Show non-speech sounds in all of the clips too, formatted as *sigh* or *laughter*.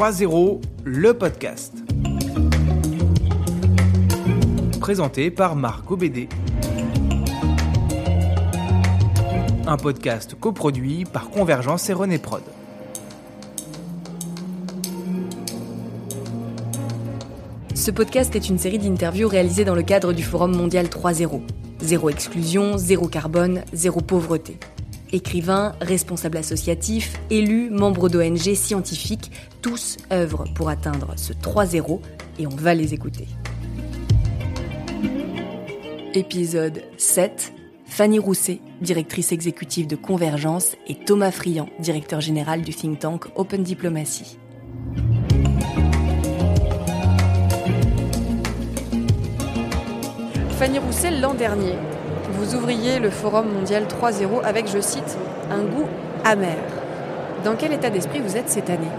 3.0, le podcast. Présenté par Marc Obédé. Un podcast coproduit par Convergence et René Prod. Ce podcast est une série d'interviews réalisées dans le cadre du Forum mondial 3.0. Zéro exclusion, zéro carbone, zéro pauvreté. Écrivains, responsables associatifs, élus, membres d'ONG, scientifiques, tous œuvrent pour atteindre ce 3-0 et on va les écouter. Épisode 7. Fanny Rousset, directrice exécutive de Convergence, et Thomas Friand, directeur général du think tank Open Diplomacy. Fanny Rousset, l'an dernier, vous ouvriez le Forum mondial 3.0 avec, je cite, un goût amer. Dans quel état d'esprit vous êtes cette année?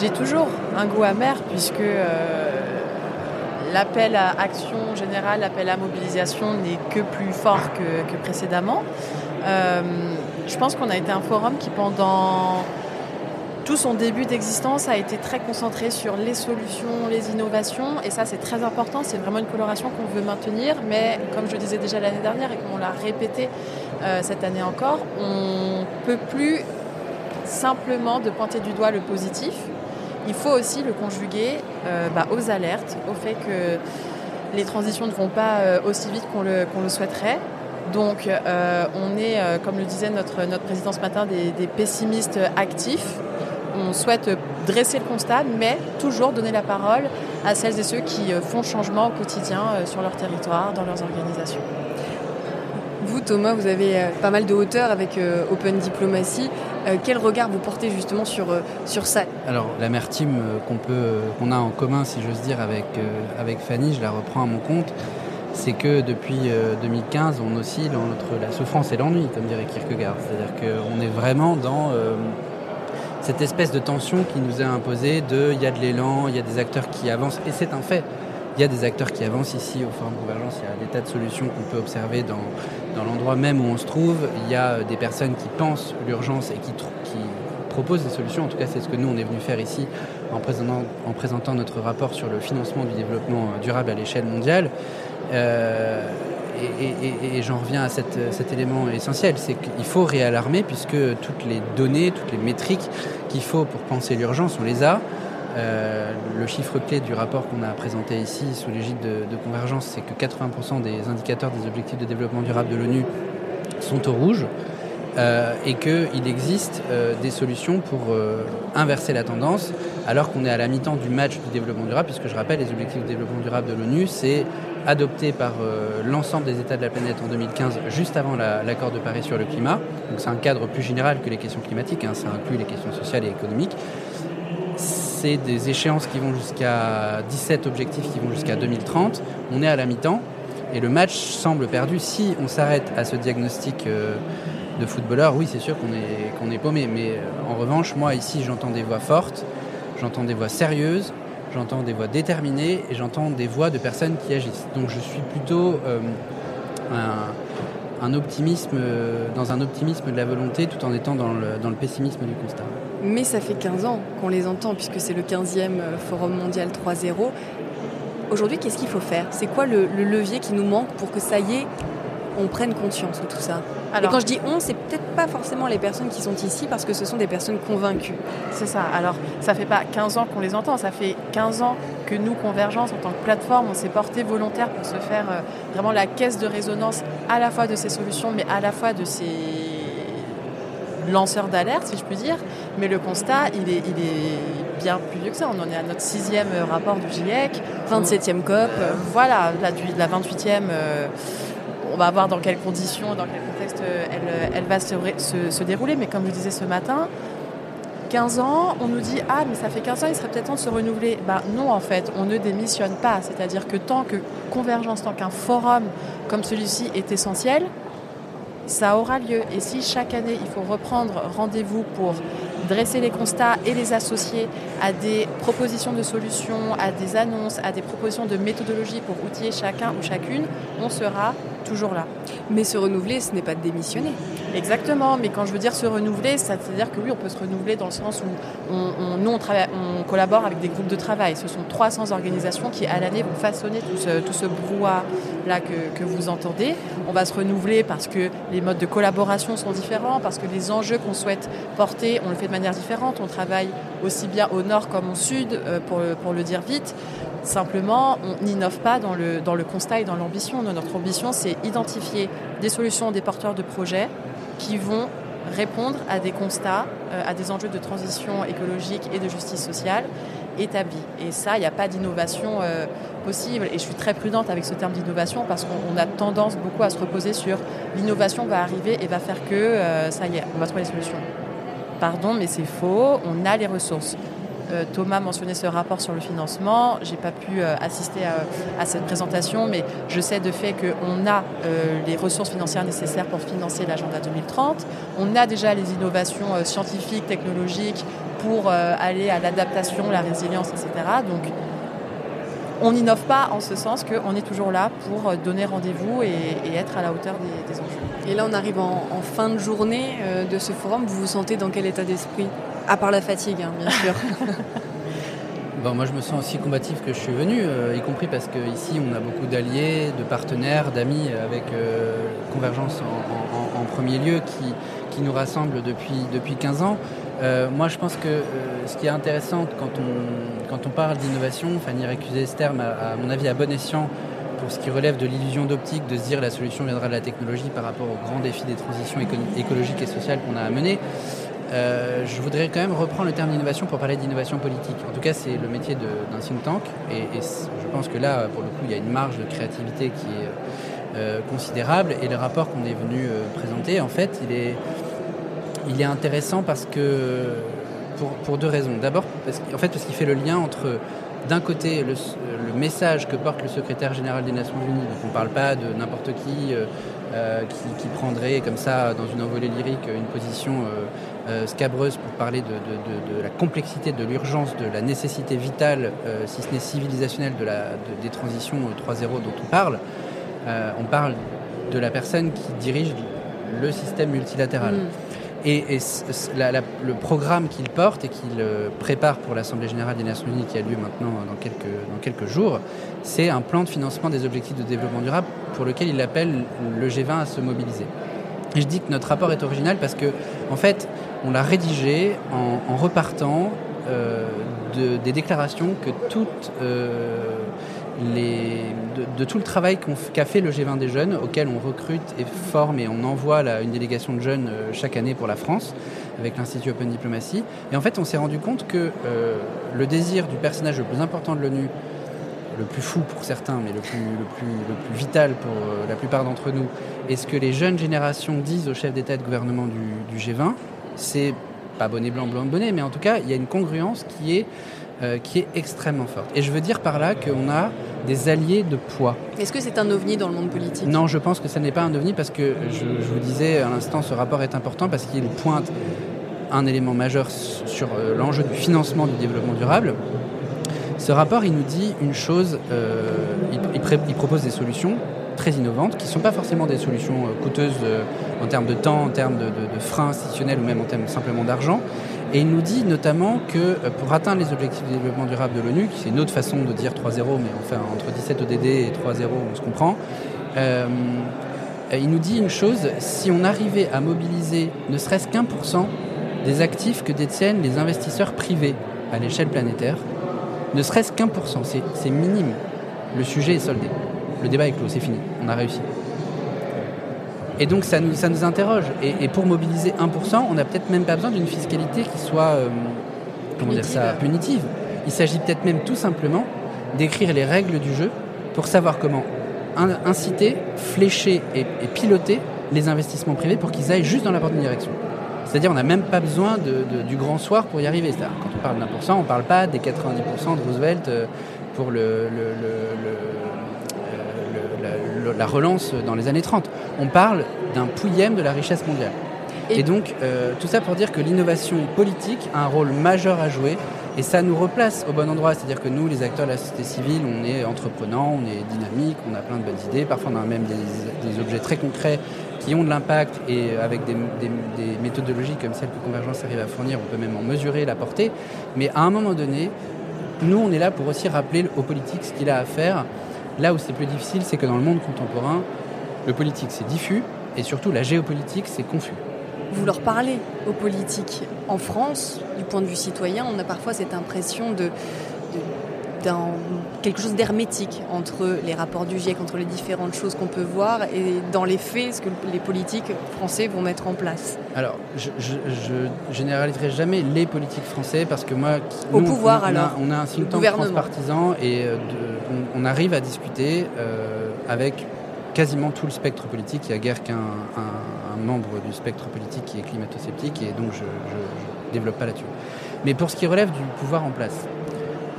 J'ai toujours un goût amer puisque euh, l'appel à action générale, l'appel à mobilisation n'est que plus fort que, précédemment. Euh, je pense qu'on a été un forum qui pendant tout son début d'existence a été très concentré sur les solutions, les innovations, et ça c'est très important, c'est vraiment une coloration qu'on veut maintenir, mais comme je disais déjà l'année dernière et qu'on l'a répété euh, cette année encore, on ne peut plus simplement de pointer du doigt le positif, il faut aussi le conjuguer euh, bah, aux alertes, au fait que les transitions ne vont pas euh, aussi vite qu'on le, le, souhaiterait. Donc on est, comme le disait notre président ce matin, des pessimistes actifs on souhaite dresser le constat, mais toujours donner la parole à celles et ceux qui euh, font changement au quotidien euh, sur leur territoire, dans leurs organisations. Vous, Thomas, vous avez euh, pas mal de hauteur avec Open Diplomacy. Quel regard vous portez justement sur, sur ça? Alors, l'amertume qu'on peut, qu'on a en commun, si j'ose dire, avec, avec Fanny, je la reprends à mon compte, c'est que depuis 2015, on oscille entre la souffrance et l'ennui, comme dirait Kierkegaard. C'est-à-dire qu'on est vraiment dans cette espèce de tension qui nous est imposée de il y a de l'élan, il y a des acteurs qui avancent, et c'est un fait. Il y a des acteurs qui avancent ici au Forum Convergence, il y a des tas de solutions qu'on peut observer dans, dans l'endroit même où on se trouve. Il y a euh, des personnes qui pensent l'urgence et qui, qui proposent des solutions. En tout cas, c'est ce que nous, on est venu faire ici en présentant, en présentant notre rapport sur le financement du développement durable à l'échelle mondiale. Euh, et, j'en reviens à cet élément essentiel, c'est qu'il faut réalarmer puisque toutes les données, toutes les métriques qu'il faut pour penser l'urgence, on les a. Euh, le chiffre clé du rapport qu'on a présenté ici sous l'égide de, Convergence, c'est que 80% des indicateurs des objectifs de développement durable de l'ONU sont au rouge. Euh, et qu'il existe euh, des solutions pour inverser la tendance, alors qu'on est à la mi-temps du match du développement durable, puisque je rappelle, les objectifs de développement durable de l'ONU, c'est adopté par euh, l'ensemble des États de la planète en 2015, juste avant l'accord de Paris sur le climat. Donc c'est un cadre plus général que les questions climatiques, hein, ça inclut les questions sociales et économiques. C'est des échéances qui vont jusqu'à 17 objectifs qui vont jusqu'à 2030. On est à la mi-temps et le match semble perdu. Si on s'arrête à ce diagnostic euh, de footballeur, oui, c'est sûr qu'on est, paumé. Mais euh, en revanche, moi ici, j'entends des voix fortes, j'entends des voix sérieuses, j'entends des voix déterminées et j'entends des voix de personnes qui agissent. Donc je suis plutôt euh, un, optimisme, euh, dans un optimisme de la volonté tout en étant dans le, pessimisme du constat. Mais ça fait 15 ans qu'on les entend puisque c'est le 15e euh, Forum mondial 3.0. Aujourd'hui, qu'est-ce qu'il faut faire? C'est quoi le, le levier qui nous manque pour que ça y est, on prenne conscience de tout ça et quand je dis on, c'est peut-être pas forcément les personnes qui sont ici parce que ce sont des personnes convaincues. C'est ça. Alors, ça fait pas 15 ans qu'on les entend, ça fait 15 ans que nous, Convergence, en tant que plateforme, on s'est porté volontaire pour se faire euh, vraiment la caisse de résonance à la fois de ces solutions, mais à la fois de ces lanceurs d'alerte, si je puis dire. Mais le constat, il est, il est bien plus vieux que ça. On en est à notre sixième rapport du GIEC. 27e COP. Euh, voilà, la, la 28e on va voir dans quelles conditions, dans quel contexte euh, euh, elle, va se, dérouler. Mais comme je disais ce matin, 15 ans, on nous dit Ah, mais ça fait 15 ans, il serait peut-être temps de se renouveler. Ben, non, en fait, on ne démissionne pas. C'est-à-dire que tant que Convergence, tant qu'un forum comme celui-ci est essentiel, ça aura lieu. Et si chaque année, il faut reprendre rendez-vous pour dresser les constats et les associer à des propositions de solutions, à des annonces, à des propositions de méthodologie pour outiller chacun ou chacune, on sera toujours là. Mais se renouveler, ce n'est pas démissionner. Exactement, mais quand je veux dire se renouveler, c'est-à-dire que oui, on peut se renouveler dans le sens où on, nous, on, travaille, on collabore avec des groupes de travail. Ce sont 300 organisations qui, à l'année, vont façonner tout ce, tout ce brouhaha-là que, que, vous entendez. On va se renouveler parce que les modes de collaboration sont différents, parce que les enjeux qu'on souhaite porter, on le fait de manière différente. On travaille aussi bien au nord comme au sud, euh, pour, pour le dire vite. Simplement, on n'innove pas dans le, constat et dans l'ambition. Notre ambition, c'est identifier des solutions des porteurs de projets qui vont répondre à des constats, euh, à des enjeux de transition écologique et de justice sociale établis. Et ça, il n'y a pas d'innovation euh, possible. Et je suis très prudente avec ce terme d'innovation parce qu'on a tendance beaucoup à se reposer sur l'innovation va arriver et va faire que euh, ça y est, on va trouver les solutions. Pardon, mais c'est faux. On a les ressources. Euh, Thomas mentionnait ce rapport sur le financement. J'ai pas pu euh, assister à, cette présentation, mais je sais de fait qu'on a euh, les ressources financières nécessaires pour financer l'agenda 2030. On a déjà les innovations scientifiques, technologiques pour aller à l'adaptation, la résilience, etc. Donc, on n'innove pas en ce sens qu'on est toujours là pour donner rendez-vous et, être à la hauteur des, enjeux. Et là, on arrive en, en fin de journée de ce forum. Vous vous sentez dans quel état d'esprit? À part la fatigue, hein, bien sûr. *laughs* Bon, moi, je me sens aussi combatif que je suis venu, euh, y compris parce qu'ici, on a beaucoup d'alliés, de partenaires, d'amis avec euh, Convergence en, premier lieu qui, qui, nous rassemble depuis, depuis 15 ans. Euh, moi, je pense que ce qui est intéressant quand on, quand on parle d'innovation, Fanny récusait ce terme, à, mon avis, à bon escient pour ce qui relève de l'illusion d'optique, de se dire la solution viendra de la technologie par rapport aux grands défis des transitions écologiques et sociales qu'on a à mener. Euh, je voudrais quand même reprendre le terme d'innovation pour parler d'innovation politique. En tout cas, c'est le métier d'un think tank. Et, je pense que là, pour le coup, il y a une marge de créativité qui est euh, considérable. Et le rapport qu'on est venu euh, présenter, en fait, il est, intéressant parce que, pour, deux raisons. D'abord, parce, en fait, parce qu'il fait le lien entre d'un côté le, message que porte le secrétaire général des Nations Unies, donc on ne parle pas de n'importe qui, qui, qui prendrait comme ça dans une envolée lyrique une position euh, scabreuse pour parler de, la complexité, de l'urgence, de la nécessité vitale, euh, si ce n'est civilisationnelle, des transitions 3.0 dont on parle. Euh, on parle de la personne qui dirige le système multilatéral. Mm. Et, le programme qu'il porte et qu'il prépare pour l'Assemblée générale des Nations Unies qui a lieu maintenant dans quelques, dans quelques jours, c'est un plan de financement des objectifs de développement durable pour lequel il appelle le G20 à se mobiliser. Et je dis que notre rapport est original parce que, en fait, on l'a rédigé en, repartant euh, des déclarations que toutes euh, de, tout le travail qu'a fait le G20 des jeunes, auquel on recrute et forme et on envoie une délégation de jeunes euh, chaque année pour la France avec l'Institut Open Diplomacy. Et en fait, on s'est rendu compte que le désir du personnage le plus important de l'ONU, le plus fou pour certains, mais le plus, le plus, le plus vital pour la plupart d'entre nous, et ce que les jeunes générations disent aux chefs d'État et de gouvernement du, du G20, c'est pas bonnet blanc, blanc bonnet, mais en tout cas, il y a une congruence qui est, euh, qui est extrêmement forte. Et je veux dire par là qu'on a des alliés de poids. Est-ce que c'est un ovni dans le monde politique? Non, je pense que ce n'est pas un ovni parce que je, vous disais à l'instant, ce rapport est important parce qu'il pointe un élément majeur sur euh, l'enjeu du financement du développement durable. Ce rapport, il nous dit une chose, euh, il propose des solutions très innovantes, qui ne sont pas forcément des solutions euh, coûteuses en termes de temps, en termes de, freins institutionnels ou même en termes simplement d'argent. Et il nous dit notamment que euh, pour atteindre les objectifs de développement durable de l'ONU, qui c'est une autre façon de dire 3.0, mais enfin entre 17 ODD et 3.0, on se comprend, il nous dit une chose, si on arrivait à mobiliser ne serait-ce qu'un pour cent des actifs que détiennent les investisseurs privés à l'échelle planétaire, ne serait-ce qu'un pour cent, c'est minime, le sujet est soldé. Le débat est clos, c'est fini, on a réussi. Et donc ça nous, ça nous interroge. Et, pour mobiliser 1%, on n'a peut-être même pas besoin d'une fiscalité qui soit, euh, comment dire ça, punitive. Il s'agit peut-être même tout simplement d'écrire les règles du jeu pour savoir comment inciter, flécher et, piloter les investissements privés pour qu'ils aillent juste dans la bonne direction. C'est-à-dire on n'a même pas besoin du grand soir pour y arriver. Quand on parle d'1%, on ne parle pas des 90% de Roosevelt euh, pour le la relance dans les années 30. On parle d'un pouillème de la richesse mondiale. Et, donc, euh, tout ça pour dire que l'innovation politique a un rôle majeur à jouer Et ça nous replace au bon endroit, c'est-à-dire que nous, les acteurs de la société civile, on est entreprenants, on est dynamique, on a plein de bonnes idées, parfois on a même des, objets très concrets qui ont de l'impact et avec des, méthodologies comme celles que Convergence arrive à fournir, on peut même en mesurer la portée. Mais à un moment donné, nous, on est là pour aussi rappeler aux politiques ce qu'il a à faire. Là où c'est plus difficile, c'est que dans le monde contemporain, le politique c'est diffus et surtout la géopolitique c'est confus vous leur parlez aux politiques. En France, du point de vue citoyen, on a parfois cette impression de, d'un quelque chose d'hermétique entre les rapports du GIEC, entre les différentes choses qu'on peut voir et dans les faits, ce que les politiques français vont mettre en place. Alors, je, je, généraliserai jamais les politiques français parce que moi, au pouvoir on, alors, a, on a un think tank transpartisan et euh, on, arrive à discuter euh, avec quasiment tout le spectre politique. Il n'y a guère qu'un membre du spectre politique qui est climato-sceptique et donc je ne développe pas là-dessus. Mais pour ce qui relève du pouvoir en place,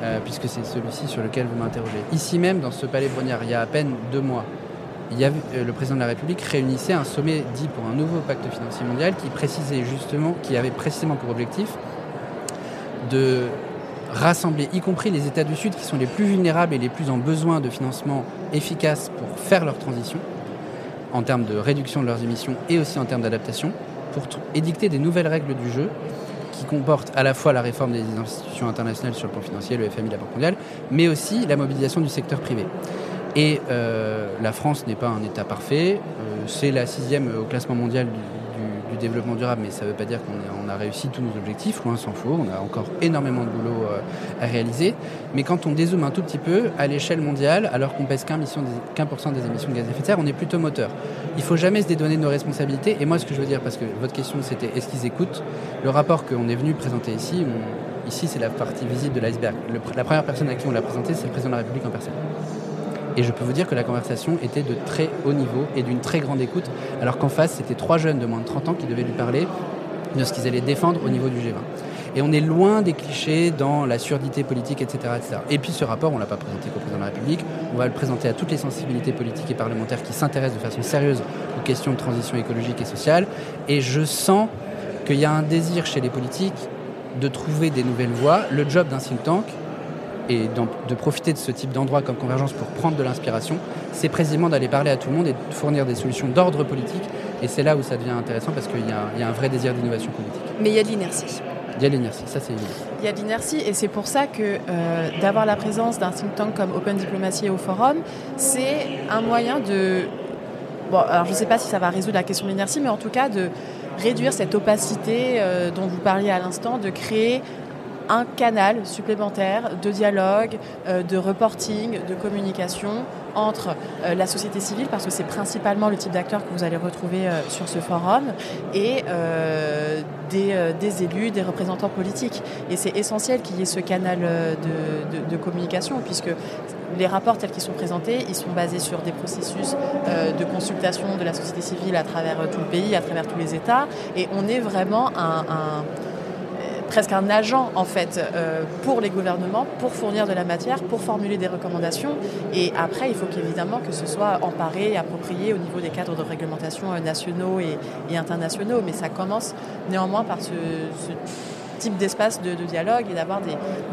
euh, puisque c'est celui-ci sur lequel vous m'interrogez, ici même dans ce palais Brognard, il y a à peine deux mois, euh, le président de la République réunissait un sommet dit pour un nouveau pacte financier mondial qui précisait justement, qui avait précisément pour objectif de rassembler, y compris les États du Sud qui sont les plus vulnérables et les plus en besoin de financement efficace pour faire leur transition, en termes de réduction de leurs émissions et aussi en termes d'adaptation, pour édicter des nouvelles règles du jeu qui comportent à la fois la réforme des institutions internationales sur le plan financier, le FMI, la Banque mondiale, mais aussi la mobilisation du secteur privé. Et euh, la France n'est pas un État parfait, euh, c'est la sixième au classement mondial du, développement durable, mais ça ne veut pas dire qu'on a réussi tous nos objectifs, loin s'en faut, on a encore énormément de boulot euh, à réaliser. Mais quand on dézoome un tout petit peu, à l'échelle mondiale, alors qu'on pèse qu'un pour cent des émissions de gaz à effet de serre, on est plutôt moteur. Il faut jamais se dédonner de nos responsabilités. Et moi, ce que je veux dire, parce que votre question c'était est-ce qu'ils écoutent? Le rapport qu'on est venu présenter ici, ici c'est la partie visible de l'iceberg. La première personne à qui on l'a présenté, c'est le président de la République en personne. Et je peux vous dire que la conversation était de très haut niveau et d'une très grande écoute, alors qu'en face, c'était trois jeunes de moins de 30 ans qui devaient lui parler de ce qu'ils allaient défendre au niveau du G20. Et on est loin des clichés dans la surdité politique, etc. Et puis ce rapport, on ne l'a pas présenté qu'au président de la République, on va le présenter à toutes les sensibilités politiques et parlementaires qui s'intéressent de façon sérieuse aux questions de transition écologique et sociale. Et je sens qu'il y a un désir chez les politiques de trouver des nouvelles voies. Le job d'un think tank, et de profiter de ce type d'endroit comme Convergence pour prendre de l'inspiration, c'est précisément d'aller parler à tout le monde et de fournir des solutions d'ordre politique. Et c'est là où ça devient intéressant parce qu'il y, a un vrai désir d'innovation politique. Mais il y a de l'inertie. Il y a de l'inertie, ça c'est évident. Il y a de l'inertie et c'est pour ça que euh, d'avoir la présence d'un think tank comme Open Diplomacy au Forum, c'est un moyen de... Bon, alors je ne sais pas si ça va résoudre la question de l'inertie, mais en tout cas de réduire cette opacité euh, dont vous parliez à l'instant, de créer un canal supplémentaire de dialogue, euh, de reporting, de communication entre euh, la société civile, parce que c'est principalement le type d'acteurs que vous allez retrouver euh, sur ce forum, et des, élus, des représentants politiques. Et c'est essentiel qu'il y ait ce canal de, de, communication, puisque les rapports tels qu'ils sont présentés, ils sont basés sur des processus de consultation de la société civile à travers tout le pays, à travers tous les États, et on est vraiment un presque un agent en fait euh, pour les gouvernements, pour fournir de la matière, pour formuler des recommandations. Et après, il faut qu'évidemment que ce soit emparé approprié au niveau des cadres de réglementation euh, nationaux et, internationaux. Mais ça commence néanmoins par ce, d'espace de, dialogue et d'avoir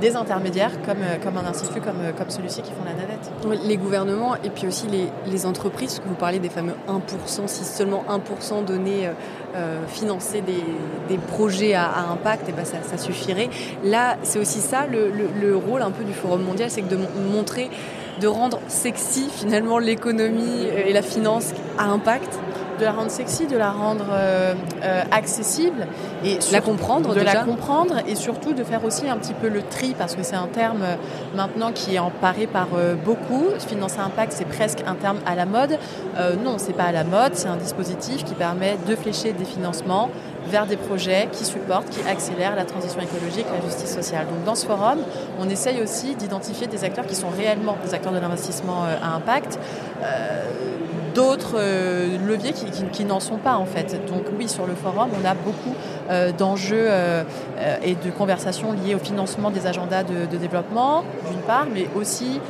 des, intermédiaires comme, euh, comme un institut comme, comme celui-ci qui font la navette. Les gouvernements et puis aussi les, entreprises, vous parlez des fameux 1%, si seulement 1% donné euh, financer des, projets à, impact, et ben ça, suffirait. Là, c'est aussi ça le, rôle un peu du Forum mondial, c'est de montrer, de rendre sexy finalement l'économie et la finance à impact de la rendre sexy, de la rendre euh, euh, accessible et la comprendre, de la comprendre et surtout de faire aussi un petit peu le tri parce que c'est un terme euh, maintenant qui est emparé par beaucoup. Financer impact, c'est presque un terme à la mode. non, c'est pas à la mode, c'est un dispositif qui permet de flécher des financements vers des projets qui supportent, qui accélèrent la transition écologique, la justice sociale. Donc dans ce forum, on essaye aussi d'identifier des acteurs qui sont réellement des acteurs de l'investissement à impact d'autres euh, leviers qui, n'en sont pas en fait. Donc oui, sur le forum, on a beaucoup euh, d'enjeux euh, et de conversations liées au financement des agendas de, développement, d'une part, mais aussi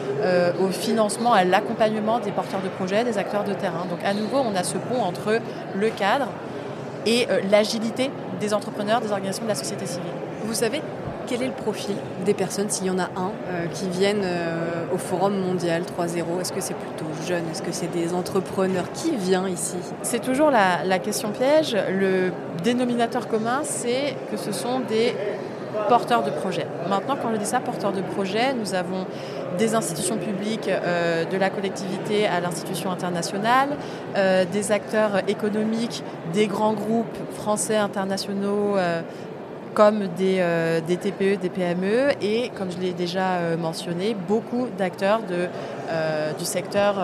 au financement, à l'accompagnement des porteurs de projets, des acteurs de terrain. Donc à nouveau, on a ce pont entre le cadre et l'agilité des entrepreneurs, des organisations de la société civile. Vous savez quel est le profil des personnes, s'il y en a un, euh, qui viennent euh, au Forum mondial 3.0 Est-ce que c'est plutôt jeune Est-ce que c'est des entrepreneurs Qui vient ici? C'est toujours la, question piège. Le dénominateur commun, c'est que ce sont des porteurs de projets. Maintenant, quand je dis ça, porteurs de projets, nous avons des institutions publiques, euh, de la collectivité à l'institution internationale, des acteurs économiques, des grands groupes français internationaux. Comme des, euh, des, TPE, des PME et, comme je l'ai déjà euh, mentionné, beaucoup d'acteurs euh, du secteur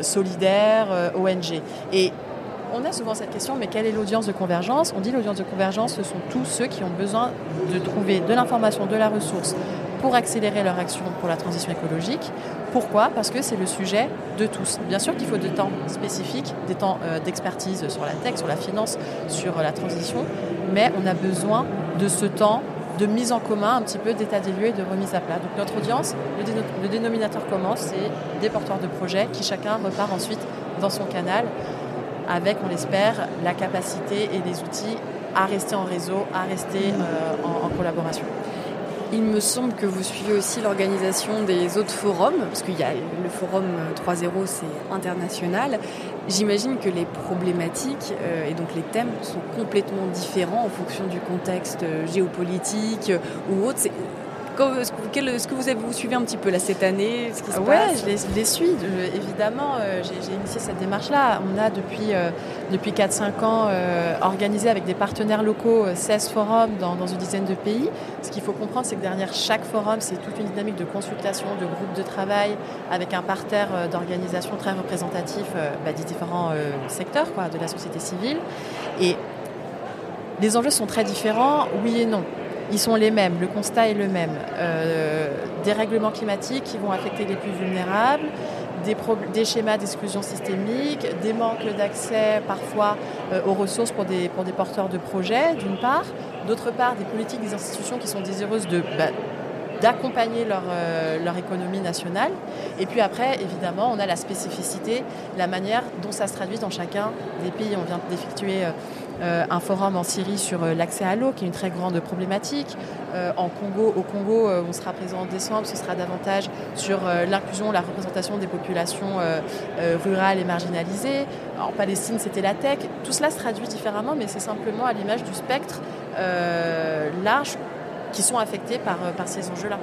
solidaire, ONG. Et on a souvent cette question, mais quelle est l'audience de convergence? On dit l'audience de convergence, ce sont tous ceux qui ont besoin de trouver de l'information, de la ressource pour accélérer leur action pour la transition écologique. Pourquoi? Parce que c'est le sujet de tous. Bien sûr qu'il faut des temps spécifiques, des temps d'expertise sur la tech, sur la finance, sur la transition, mais on a besoin de ce temps de mise en commun, un petit peu d'état des lieux et de remise à plat. Donc notre audience, le, dénominateur commun, c'est des porteurs de projets qui chacun repart ensuite dans son canal avec, on l'espère, la capacité et les outils à rester en réseau, à rester euh, en, en collaboration. Il me semble que vous suivez aussi l'organisation des autres forums, parce qu'il y a le forum 3.0, c'est international. J'imagine que les problématiques euh, et donc les thèmes sont complètement différents en fonction du contexte euh, géopolitique ou autre. Est-ce que vous, avez, vous suivez un petit peu là, cette année ce qui se ouais, je les, les, suis. évidemment, euh, j'ai initié cette démarche-là. On a depuis, euh, depuis 4-5 ans euh, organisé avec des partenaires locaux 16 forums dans, dans, une dizaine de pays. Ce qu'il faut comprendre, c'est que derrière chaque forum, c'est toute une dynamique de consultation, de groupe de travail, avec un parterre d'organisation très représentatif bah, des différents secteurs quoi, de la société civile. Et les enjeux sont très différents, oui et non ils sont les mêmes, le constat est le même. Euh, des règlements climatiques qui vont affecter les plus vulnérables, des, schémas d'exclusion systémique, des manques d'accès parfois euh, aux ressources pour des, pour des porteurs de projets, d'une part, d'autre part, des politiques des institutions qui sont désireuses de... Bah, d'accompagner leur, euh, leur économie nationale. Et puis après, évidemment, on a la spécificité, la manière dont ça se traduit dans chacun des pays. On vient d'effectuer euh, euh, un forum en Syrie sur l'accès à l'eau, qui est une très grande problématique. En Congo, au Congo, on sera présent en décembre, ce sera davantage sur l'inclusion, la représentation des populations rurales et marginalisées. En Palestine, c'était la tech. Tout cela se traduit différemment, mais c'est simplement à l'image du spectre large qui sont affectés par, par ces enjeux-là.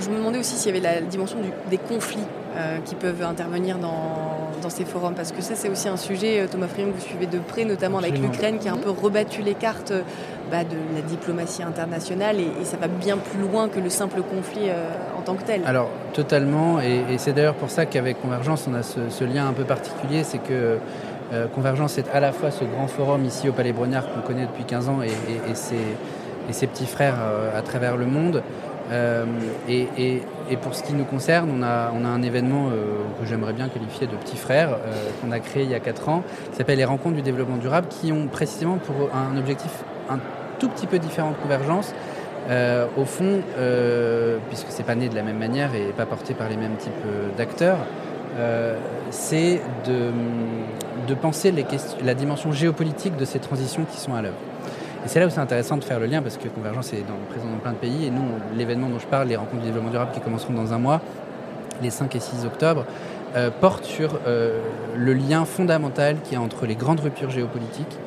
Je me demandais aussi s'il y avait la dimension du, des conflits euh, qui peuvent intervenir dans, dans, ces forums Parce que ça, c'est aussi un sujet, euh, Thomas Frion, que vous suivez de près, notamment avec l'Ukraine, qui a un peu rebattu les cartes euh, bah, de la diplomatie internationale, et, ça va bien plus loin que le simple conflit en tant que tel. Alors, totalement, et, et c'est d'ailleurs pour ça qu'avec Convergence, on a ce, ce, lien un peu particulier, c'est que Convergence est à la fois ce grand forum ici au Palais Brognard qu'on connaît depuis 15 ans, et, et ses, ses, petits frères à travers le monde, euh, et, et, et, pour ce qui nous concerne, on a, on a un événement euh, que j'aimerais bien qualifier de petit frère, euh, qu'on a créé il y a 4 ans, qui s'appelle les Rencontres du développement durable, qui ont précisément pour un objectif un tout petit peu différent de convergence. Euh, au fond, euh, puisque c'est pas né de la même manière et pas porté par les mêmes types d'acteurs, c'est de, de penser les la dimension géopolitique de ces transitions qui sont à l'œuvre. Et c'est là où c'est intéressant de faire le lien parce que Convergence est dans, présent dans plein de pays et nous, l'événement dont je parle, les rencontres du développement durable qui commenceront dans un mois, les 5 et 6 octobre, euh, porte sur euh, le lien fondamental qu'il y a entre les grandes ruptures géopolitiques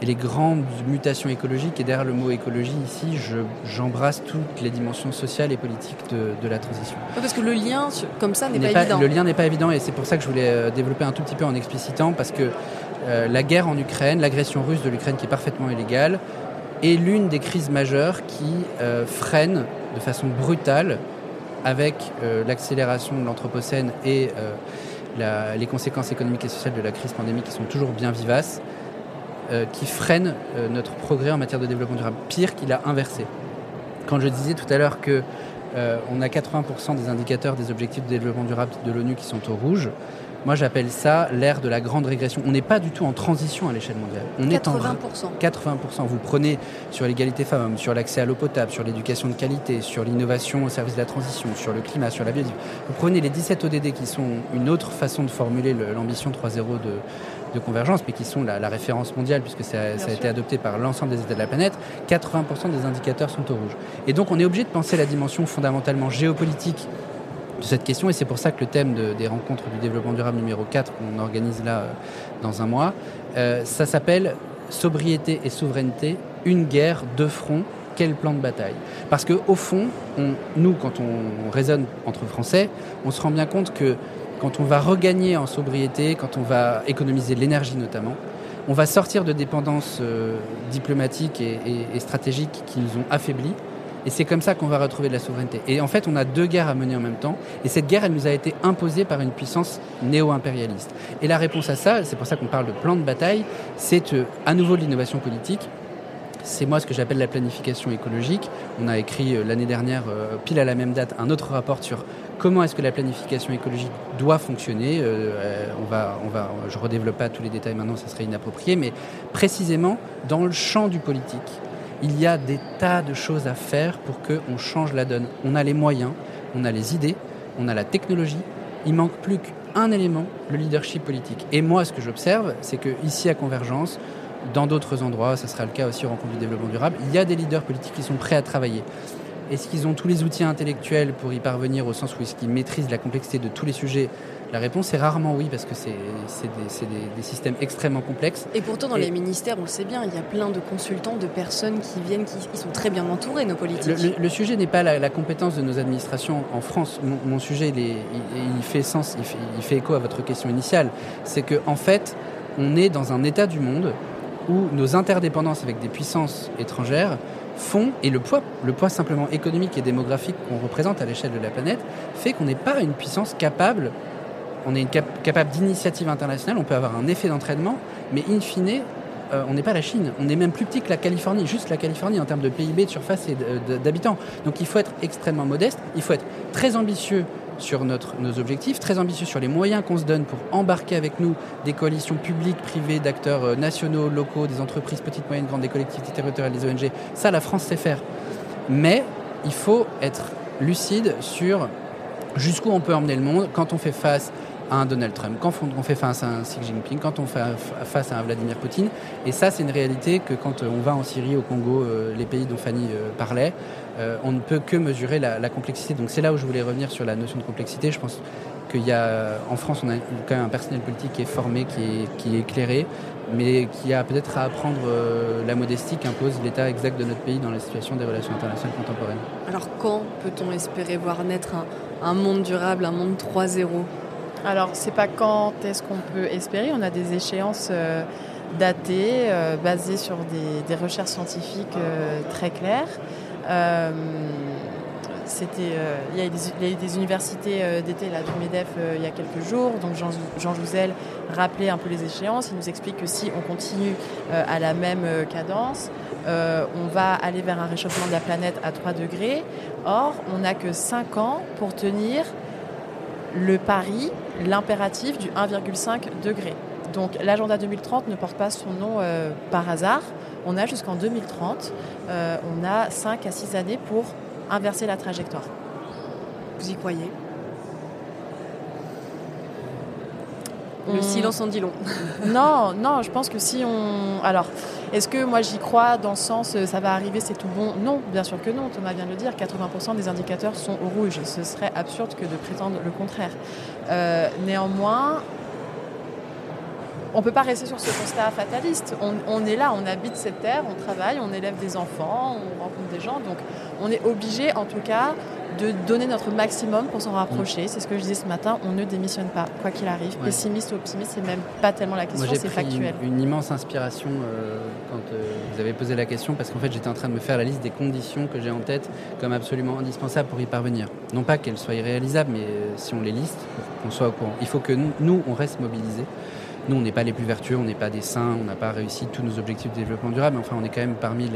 et les grandes mutations écologiques. Et derrière le mot écologie, ici, j'embrasse toutes les dimensions sociales et politiques de, de la transition. Parce que le lien, comme ça, n'est pas, pas, évident. Le lien n'est pas évident et c'est pour ça que je voulais euh, développer un tout petit peu en explicitant, parce que euh, la guerre en Ukraine, l'agression russe de l'Ukraine qui est parfaitement illégale, est l'une des crises majeures qui euh, freine de façon brutale, avec euh, l'accélération de l'Anthropocène et euh, les conséquences économiques et sociales de la crise pandémique qui sont toujours bien vivaces, qui freine notre progrès en matière de développement durable. Pire qu'il a inversé. Quand je disais tout à l'heure que on a 80% des indicateurs des objectifs de développement durable de l'ONU qui sont au rouge, moi, j'appelle ça l'ère de la grande régression. On n'est pas du tout en transition à l'échelle mondiale. On 80%. est en 80%. Vous prenez sur l'égalité femmes-hommes, sur l'accès à l'eau potable, sur l'éducation de qualité, sur l'innovation au service de la transition, sur le climat, sur la biodiversité. Vous prenez les 17 ODD qui sont une autre façon de formuler l'ambition 3.0 de, de convergence, mais qui sont la, référence mondiale, puisque ça, a été adopté par l'ensemble des États de la planète, 80% des indicateurs sont au rouge. Et donc on est obligé de penser la dimension fondamentalement géopolitique de cette question, et c'est pour ça que le thème des rencontres du développement durable numéro 4 qu'on organise là euh, dans un mois, euh, ça s'appelle Sobriété et souveraineté, une guerre, deux fronts, quel plan de bataille? Parce qu'au fond, nous, quand on raisonne entre Français, on se rend bien compte que quand on va regagner en sobriété, quand on va économiser l'énergie notamment, on va sortir de dépendances euh, diplomatiques et, stratégiques qui nous ont affaiblis. Et c'est comme ça qu'on va retrouver de la souveraineté. Et en fait, on a deux guerres à mener en même temps. Et cette guerre, elle nous a été imposée par une puissance néo-impérialiste. Et la réponse à ça, c'est pour ça qu'on parle de plan de bataille, c'est euh, à nouveau de l'innovation politique, c'est moi ce que j'appelle la planification écologique. On a écrit euh, l'année dernière, euh, pile à la même date, un autre rapport sur comment est-ce que la planification écologique doit fonctionner. On va, on va, je redéveloppe pas tous les détails maintenant, ça serait inapproprié, mais précisément dans le champ du politique, il y a des tas de choses à faire pour qu'on change la donne. On a les moyens, on a les idées, on a la technologie. Il manque plus qu'un élément, le leadership politique. Et moi, ce que j'observe, c'est que ici à Convergence, dans d'autres endroits, ça sera le cas aussi au rencontre du développement durable, il y a des leaders politiques qui sont prêts à travailler. Est-ce qu'ils ont tous les outils intellectuels pour y parvenir au sens où est-ce qu'ils maîtrisent la complexité de tous les sujets La réponse est rarement oui, parce que c'est des, systèmes extrêmement complexes. Et pourtant, dans les ministères, on le sait bien, il y a plein de consultants, de personnes qui viennent, qui, sont très bien entourés, nos politiques. Le, sujet n'est pas la, compétence de nos administrations en France. Mon, sujet, il, il, fait sens, il fait, il fait écho à votre question initiale. C'est qu'en en fait, on est dans un état du monde où nos interdépendances avec des puissances étrangères font, et le poids, le poids simplement économique et démographique qu'on représente à l'échelle de la planète, fait qu'on n'est pas une puissance capable, on est capable d'initiative internationale, on peut avoir un effet d'entraînement, mais in fine, euh, on n'est pas la Chine, on est même plus petit que la Californie, juste la Californie en termes de PIB, de surface et d'habitants. Donc il faut être extrêmement modeste, il faut être très ambitieux sur notre, nos objectifs, très ambitieux sur les moyens qu'on se donne pour embarquer avec nous des coalitions publiques, privées, d'acteurs euh, nationaux, locaux, des entreprises petites, moyennes, grandes, des collectivités territoriales, des ONG. Ça, la France sait faire. Mais il faut être lucide sur jusqu'où on peut emmener le monde quand on fait face à un Donald Trump, quand on fait face à un Xi Jinping, quand on fait face à un Vladimir Poutine. Et ça, c'est une réalité que quand on va en Syrie, au Congo, euh, les pays dont Fanny euh, parlait, euh, on ne peut que mesurer la, complexité. Donc c'est là où je voulais revenir sur la notion de complexité. Je pense qu'il y a, en France, on a quand même un personnel politique qui est formé, qui est, qui est éclairé, mais qui a peut-être à apprendre la modestie qu'impose l'état exact de notre pays dans la situation des relations internationales contemporaines. Alors quand peut-on espérer voir naître un, un monde durable, un monde 3.0 alors, c'est pas quand est-ce qu'on peut espérer. On a des échéances euh, datées, euh, basées sur des, recherches scientifiques euh, très claires. c'était, il, y a eu des, universités d'été là, du MEDEF il y a quelques jours. Donc Jean, Jean Jouzel rappelait un peu les échéances. Il nous explique que si on continue à la même cadence, on va aller vers un réchauffement de la planète à 3 degrés. Or, on n'a que 5 ans pour tenir le pari, l'impératif du 1,5 degré. Donc l'agenda 2030 ne porte pas son nom euh, par hasard. On a jusqu'en 2030, euh, on a 5 à 6 années pour inverser la trajectoire. Vous y croyez? Le silence en dit long. *laughs* non, non, je pense que si on... Alors, est-ce que moi j'y crois dans le sens euh, ça va arriver, c'est tout bon? Non, bien sûr que non, Thomas vient de le dire, 80% des indicateurs sont au rouge. Ce serait absurde que de prétendre le contraire. Euh, néanmoins, on ne peut pas rester sur ce constat fataliste. On, est là, on habite cette terre, on travaille, on élève des enfants, on rencontre des gens. Donc on est obligé en tout cas de donner notre maximum pour s'en rapprocher. C'est ce que je disais ce matin, on ne démissionne pas, quoi qu'il arrive. Pessimiste ou optimiste, c'est même pas tellement la question, c'est factuel. Une, une, immense inspiration euh, quand euh, vous avez posé la question, parce qu'en fait j'étais en train de me faire la liste des conditions que j'ai en tête comme absolument indispensables pour y parvenir. Non pas qu'elles soient irréalisables, mais euh, si on les liste, qu'on soit au courant. Il faut que nous, on reste mobilisés. Nous, on n'est pas les plus vertueux, on n'est pas des saints, on n'a pas réussi tous nos objectifs de développement durable, mais enfin, on est quand même parmi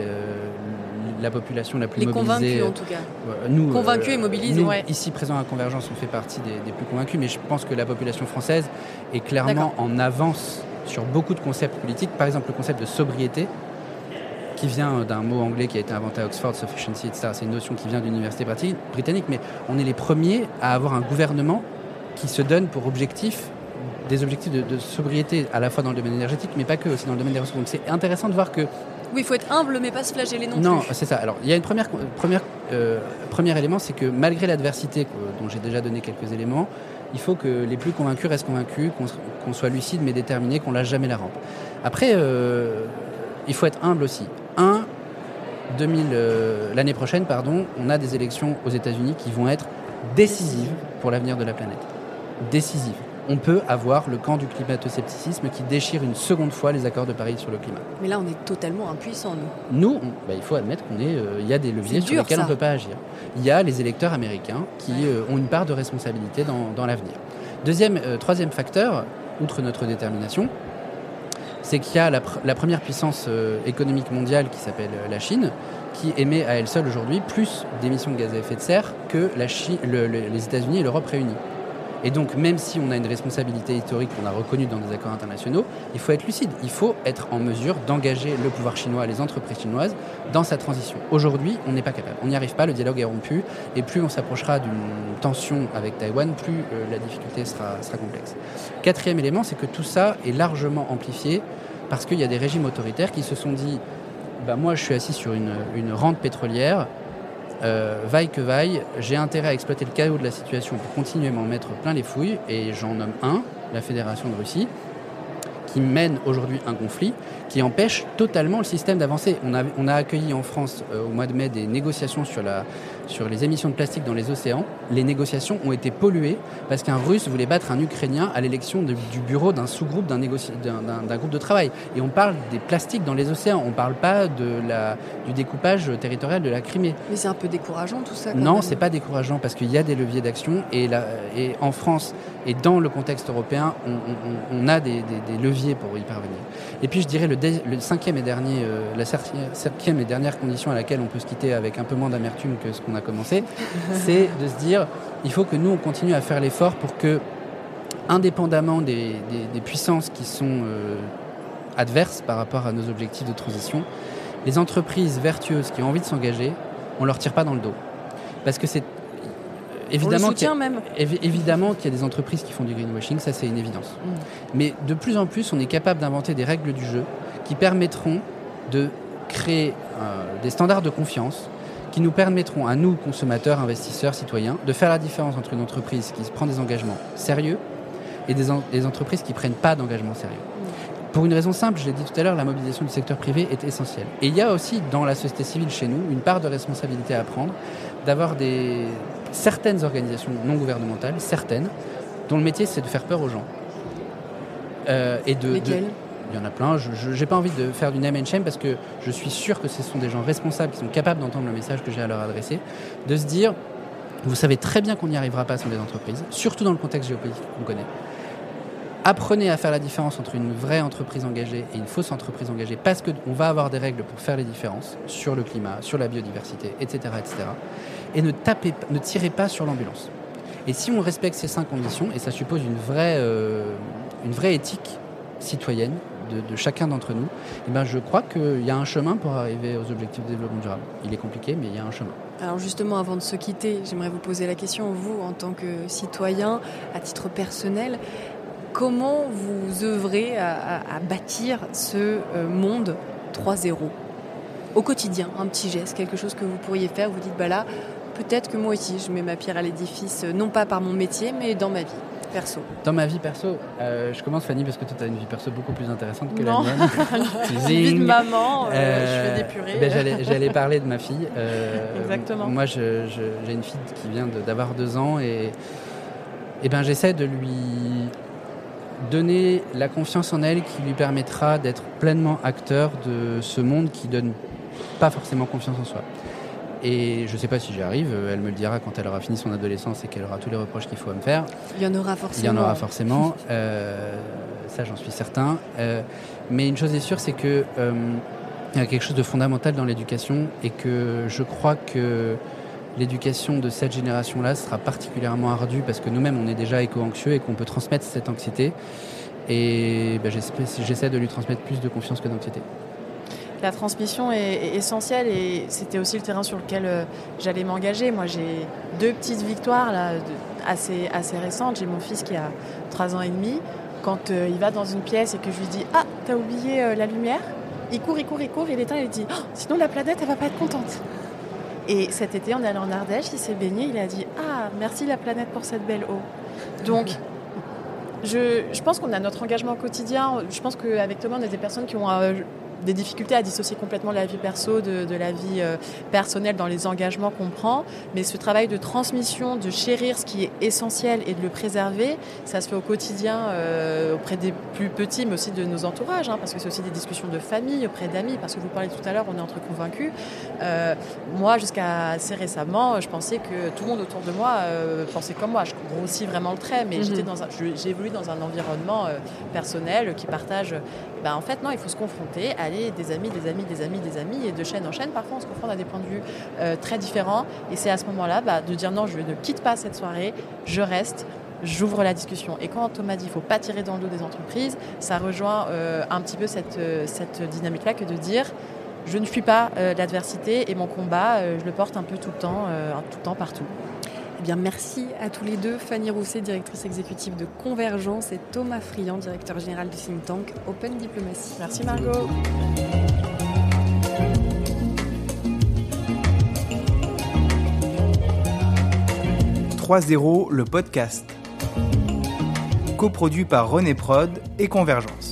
la population la plus les mobilisée. convaincus, en tout cas. nous, convaincus et mobilisés. Ici, présents à Convergence, on fait partie des, plus convaincus, mais je pense que la population française est clairement en avance sur beaucoup de concepts politiques. Par exemple, le concept de sobriété, qui vient d'un mot anglais qui a été inventé à Oxford, sufficiency, etc. C'est une notion qui vient de l'université britannique, mais on est les premiers à avoir un gouvernement qui se donne pour objectif des objectifs de, sobriété à la fois dans le domaine énergétique, mais pas que, aussi dans le domaine des ressources. Donc c'est intéressant de voir que oui, il faut être humble, mais pas se flageller non, non c'est ça. Alors, il y a une première, première, euh, premier élément, c'est que malgré l'adversité, dont j'ai déjà donné quelques éléments, il faut que les plus convaincus restent convaincus, qu'on soit lucide mais déterminé, qu'on lâche jamais la rampe. Après, euh, il faut être humble aussi. Un, 2000, euh, l'année prochaine, pardon, on a des élections aux États-Unis qui vont être décisives pour l'avenir de la planète. Décisives on peut avoir le camp du climato-scepticisme qui déchire une seconde fois les accords de Paris sur le climat. Mais là, on est totalement impuissants, nous. Nous, bah, il faut admettre qu'il euh, y a des leviers sur lesquels on ne peut pas agir. Il y a les électeurs américains qui euh, ont une part de responsabilité dans, l'avenir. Deuxième, euh, troisième facteur, outre notre détermination, c'est qu'il y a la, première puissance économique mondiale qui s'appelle la Chine, qui émet à elle seule aujourd'hui plus d'émissions de gaz à effet de serre que la les États-Unis et l'Europe réunis. Et donc, même si on a une responsabilité historique qu'on a reconnue dans des accords internationaux, il faut être lucide. Il faut être en mesure d'engager le pouvoir chinois, les entreprises chinoises, dans sa transition. Aujourd'hui, on n'est pas capable. On n'y arrive pas, le dialogue est rompu. Et plus on s'approchera d'une tension avec Taïwan, plus euh, la difficulté sera, complexe. Quatrième élément, c'est que tout ça est largement amplifié parce qu'il y a des régimes autoritaires qui se sont dit bah, moi, je suis assis sur une, une rente pétrolière euh, vaille que vaille, j'ai intérêt à exploiter le chaos de la situation pour continuer à m'en mettre plein les fouilles, et j'en nomme un, la Fédération de Russie, qui mène aujourd'hui un conflit qui empêche totalement le système d'avancer. On a, on a accueilli en France euh, au mois de mai des négociations sur, la, sur les émissions de plastique dans les océans. Les négociations ont été polluées parce qu'un Russe voulait battre un Ukrainien à l'élection du bureau d'un sous-groupe d'un, d'un, groupe de travail. Et on parle des plastiques dans les océans, on ne parle pas de la, du découpage territorial de la Crimée. Mais c'est un peu décourageant tout ça. non, c'est pas décourageant parce qu'il y a des leviers d'action et, et en France et dans le contexte européen, on, a des, des leviers pour y parvenir. Et puis je dirais le le cinquième et dernier, euh, la cinquième et dernière condition à laquelle on peut se quitter avec un peu moins d'amertume que ce qu'on a commencé, *laughs* c'est de se dire, il faut que nous on continue à faire l'effort pour que, indépendamment des, puissances qui sont euh, adverses par rapport à nos objectifs de transition, les entreprises vertueuses qui ont envie de s'engager, on leur tire pas dans le dos, parce que c'est Évidemment qu'il y, évidemment qu'il y a des entreprises qui font du greenwashing, ça c'est une évidence. Mm. Mais de plus en plus, on est capable d'inventer des règles du jeu qui permettront de créer euh, des standards de confiance qui nous permettront à nous, consommateurs, investisseurs, citoyens, de faire la différence entre une entreprise qui prend des engagements sérieux et des, entreprises qui ne prennent pas d'engagements sérieux. Pour une raison simple, je l'ai dit tout à l'heure, la mobilisation du secteur privé est essentielle. Et il y a aussi dans la société civile chez nous une part de responsabilité à prendre d'avoir des, certaines organisations non gouvernementales, certaines, dont le métier c'est de faire peur aux gens. Euh, et de, il y en a plein. Je n'ai pas envie de faire du name and shame parce que je suis sûr que ce sont des gens responsables qui sont capables d'entendre le message que j'ai à leur adresser, de se dire, vous savez très bien qu'on n'y arrivera pas sans les entreprises, surtout dans le contexte géopolitique qu'on connaît. Apprenez à faire la différence entre une vraie entreprise engagée et une fausse entreprise engagée parce qu'on va avoir des règles pour faire les différences sur le climat, sur la biodiversité, etc. etc. et ne, tapez, ne tirez pas sur l'ambulance. Et si on respecte ces cinq conditions, et ça suppose une vraie, euh, une vraie éthique citoyenne de, chacun d'entre nous, eh ben je crois qu'il y a un chemin pour arriver aux objectifs de développement durable. Il est compliqué, mais il y a un chemin. Alors justement, avant de se quitter, j'aimerais vous poser la question, vous, en tant que citoyen, à titre personnel, Comment vous œuvrez à, bâtir ce euh, monde 3.0 au quotidien Un petit geste, quelque chose que vous pourriez faire, vous dites, bah là, peut-être que moi aussi, je mets ma pierre à l'édifice, non pas par mon métier, mais dans ma vie. Perso. Dans ma vie perso, euh, je commence Fanny parce que toi tu as une vie perso beaucoup plus intéressante que la mienne. *laughs* vie de maman, je fais des purées. Ben, j'allais parler de ma fille. Exactement. Moi j'ai une fille qui vient d'avoir deux ans et, et ben, j'essaie de lui donner la confiance en elle qui lui permettra d'être pleinement acteur de ce monde qui donne pas forcément confiance en soi. Et je ne sais pas si j'y arrive, elle me le dira quand elle aura fini son adolescence et qu'elle aura tous les reproches qu'il faut à me faire. Il y en aura forcément. Il y en aura forcément, *laughs* euh, ça j'en suis certain. Euh, mais une chose est sûre, c'est que euh, il y a quelque chose de fondamental dans l'éducation et que je crois que l'éducation de cette génération-là sera particulièrement ardue parce que nous-mêmes, on est déjà éco-anxieux et qu'on peut transmettre cette anxiété. Et ben, j'essaie de lui transmettre plus de confiance que d'anxiété. La transmission est, essentielle et c'était aussi le terrain sur lequel euh, j'allais m'engager. Moi, j'ai deux petites victoires assez, récentes. J'ai mon fils qui a 3 ans et demi. quand euh, il va dans une pièce et que je lui dis Ah, t'as oublié euh, la lumière? Il court, il court, il court, il éteint et il dit Oh, Sinon la planète, elle va pas être contente. Et cet été, on est allé en Ardèche, il s'est baigné, il a dit Ah, merci la planète pour cette belle eau. Donc, je, pense qu'on a notre engagement quotidien. Je pense qu'avec Thomas, on est des personnes qui ont des difficultés à dissocier complètement la vie perso de, de la vie euh, personnelle dans les engagements qu'on prend. Mais ce travail de transmission, de chérir ce qui est essentiel et de le préserver, ça se fait au quotidien euh, auprès des plus petits, mais aussi de nos entourages, hein, parce que c'est aussi des discussions de famille, auprès d'amis, parce que vous parlez tout à l'heure, on est entre convaincus. Euh, moi, jusqu'à assez récemment, je pensais que tout le monde autour de moi pensait comme moi. Je grossis vraiment le trait, mais j'étais dans un, je- j'ai évolué dans un environnement personnel qui partage. Ben, en fait, non, il faut se confronter, aller des amis, des amis, des amis, des amis, et de chaîne en chaîne. Parfois, on se confronte à des points de vue euh, très différents, et c'est à ce moment-là bah, de dire non, je ne quitte pas cette soirée, je reste. J'ouvre la discussion. Et quand Thomas dit qu'il ne faut pas tirer dans le dos des entreprises, ça rejoint euh, un petit peu cette, euh, cette dynamique-là que de dire je ne fuis pas l'adversité et mon combat, je le porte un peu tout le temps, tout le temps partout. Eh bien, merci à tous les deux. Fanny Rousset, directrice exécutive de Convergence, et Thomas Friand, directeur général du think tank Open Diplomacy. Merci Margot. « 3-0, le podcast. Coproduit par René Prod et Convergence.